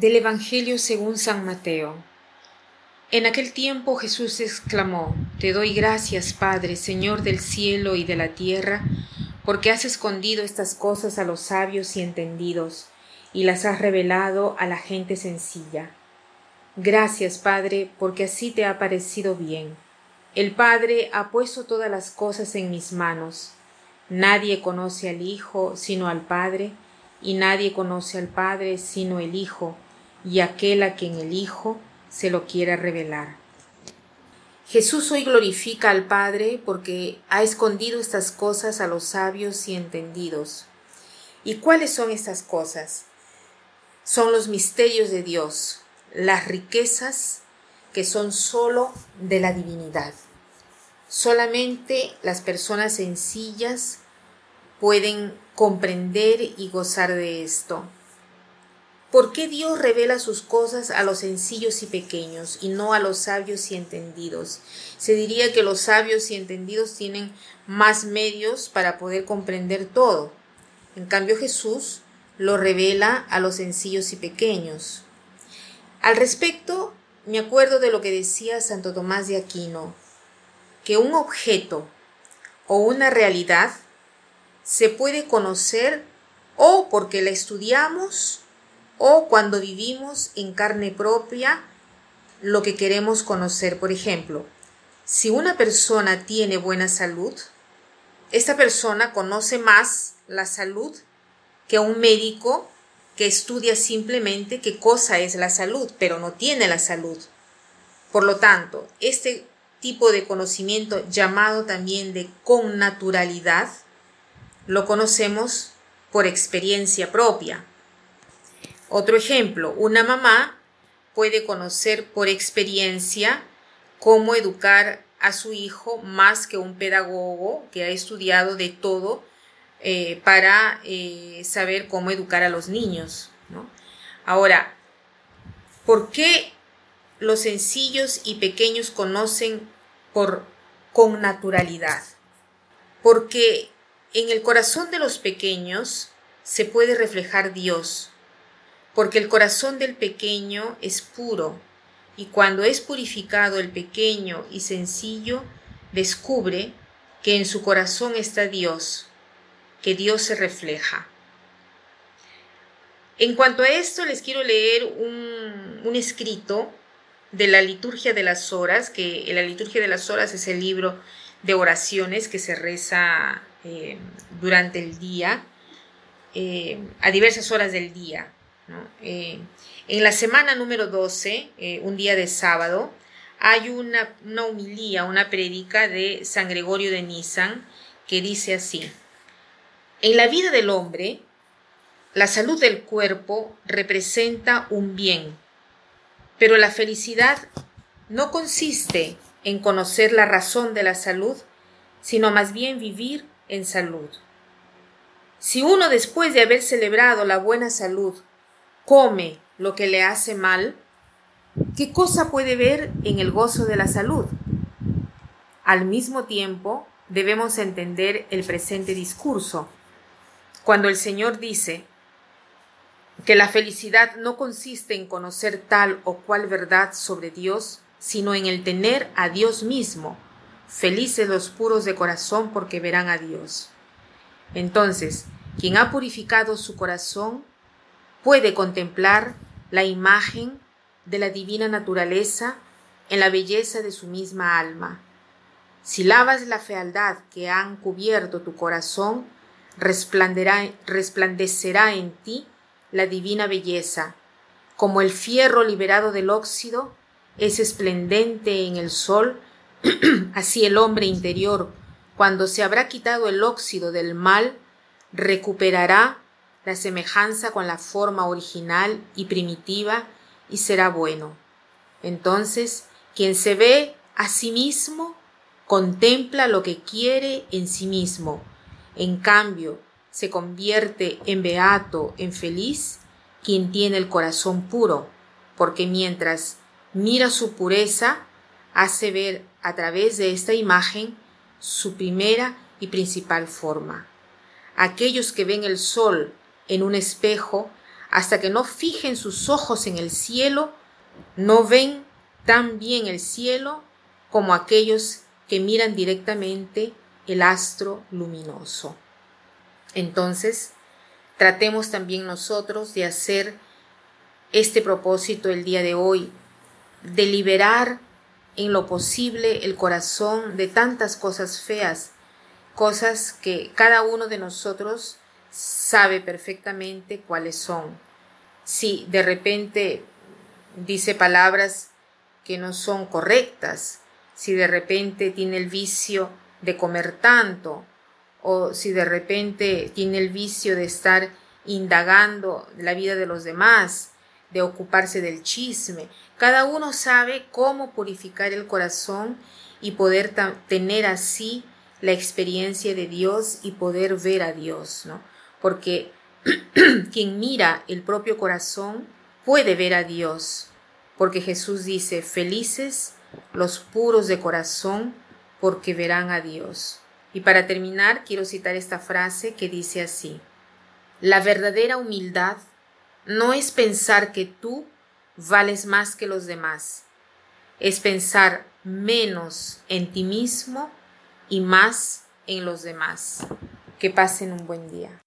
Del Evangelio según San Mateo. En aquel tiempo Jesús exclamó, Te doy gracias, Padre, Señor del cielo y de la tierra, porque has escondido estas cosas a los sabios y entendidos, y las has revelado a la gente sencilla. Gracias, Padre, porque así te ha parecido bien. El Padre ha puesto todas las cosas en mis manos. Nadie conoce al Hijo sino al Padre, y nadie conoce al Padre sino el Hijo, y aquel a quien el Hijo se lo quiera revelar. Jesús hoy glorifica al Padre porque ha escondido estas cosas a los sabios y entendidos. ¿Y cuáles son estas cosas? Son los misterios de Dios, las riquezas que son sólo de la divinidad. Solamente las personas sencillas pueden comprender y gozar de esto. ¿Por qué Dios revela sus cosas a los sencillos y pequeños y no a los sabios y entendidos? Se diría que los sabios y entendidos tienen más medios para poder comprender todo. En cambio Jesús lo revela a los sencillos y pequeños. Al respecto, me acuerdo de lo que decía Santo Tomás de Aquino, que un objeto o una realidad se puede conocer o porque la estudiamos o cuando vivimos en carne propia lo que queremos conocer. Por ejemplo, si una persona tiene buena salud, esta persona conoce más la salud que un médico que estudia simplemente qué cosa es la salud, pero no tiene la salud. Por lo tanto, este tipo de conocimiento llamado también de connaturalidad lo conocemos por experiencia propia. Otro ejemplo, una mamá puede conocer por experiencia cómo educar a su hijo más que un pedagogo que ha estudiado de todo eh, para eh, saber cómo educar a los niños. Ahora, ¿por qué los sencillos y pequeños conocen por con naturalidad? Porque en el corazón de los pequeños se puede reflejar Dios, porque el corazón del pequeño es puro, y cuando es purificado el pequeño y sencillo, descubre que en su corazón está Dios, que Dios se refleja. En cuanto a esto, les quiero leer un, escrito de la liturgia de las horas, que la liturgia de las horas es el libro de oraciones que se reza eh, durante el día, eh, a diversas horas del día. Eh, en la semana número 12, un día de sábado, hay una, una humilía, una predica de San Gregorio de Nisan que dice así, en la vida del hombre, la salud del cuerpo representa un bien, pero la felicidad no consiste en conocer la razón de la salud, sino más bien vivir en salud. Si uno después de haber celebrado la buena salud come lo que le hace mal, ¿qué cosa puede ver en el gozo de la salud? Al mismo tiempo, debemos entender el presente discurso. Cuando el Señor dice que la felicidad no consiste en conocer tal o cual verdad sobre Dios, sino en el tener a Dios mismo, Felices los puros de corazón porque verán a Dios. Entonces, quien ha purificado su corazón puede contemplar la imagen de la divina naturaleza en la belleza de su misma alma. Si lavas la fealdad que han cubierto tu corazón, resplandecerá en ti la divina belleza, como el fierro liberado del óxido es esplendente en el sol Así el hombre interior, cuando se habrá quitado el óxido del mal, recuperará la semejanza con la forma original y primitiva y será bueno. Entonces, quien se ve a sí mismo, contempla lo que quiere en sí mismo. En cambio, se convierte en beato, en feliz, quien tiene el corazón puro, porque mientras mira su pureza, hace ver a través de esta imagen su primera y principal forma. Aquellos que ven el sol en un espejo hasta que no fijen sus ojos en el cielo, no ven tan bien el cielo como aquellos que miran directamente el astro luminoso. Entonces, tratemos también nosotros de hacer este propósito el día de hoy, de liberar en lo posible el corazón de tantas cosas feas, cosas que cada uno de nosotros sabe perfectamente cuáles son. Si de repente dice palabras que no son correctas, si de repente tiene el vicio de comer tanto, o si de repente tiene el vicio de estar indagando la vida de los demás, de ocuparse del chisme. Cada uno sabe cómo purificar el corazón y poder tener así la experiencia de Dios y poder ver a Dios, ¿no? Porque quien mira el propio corazón puede ver a Dios, porque Jesús dice, felices los puros de corazón, porque verán a Dios. Y para terminar, quiero citar esta frase que dice así, la verdadera humildad no es pensar que tú vales más que los demás, es pensar menos en ti mismo y más en los demás. Que pasen un buen día.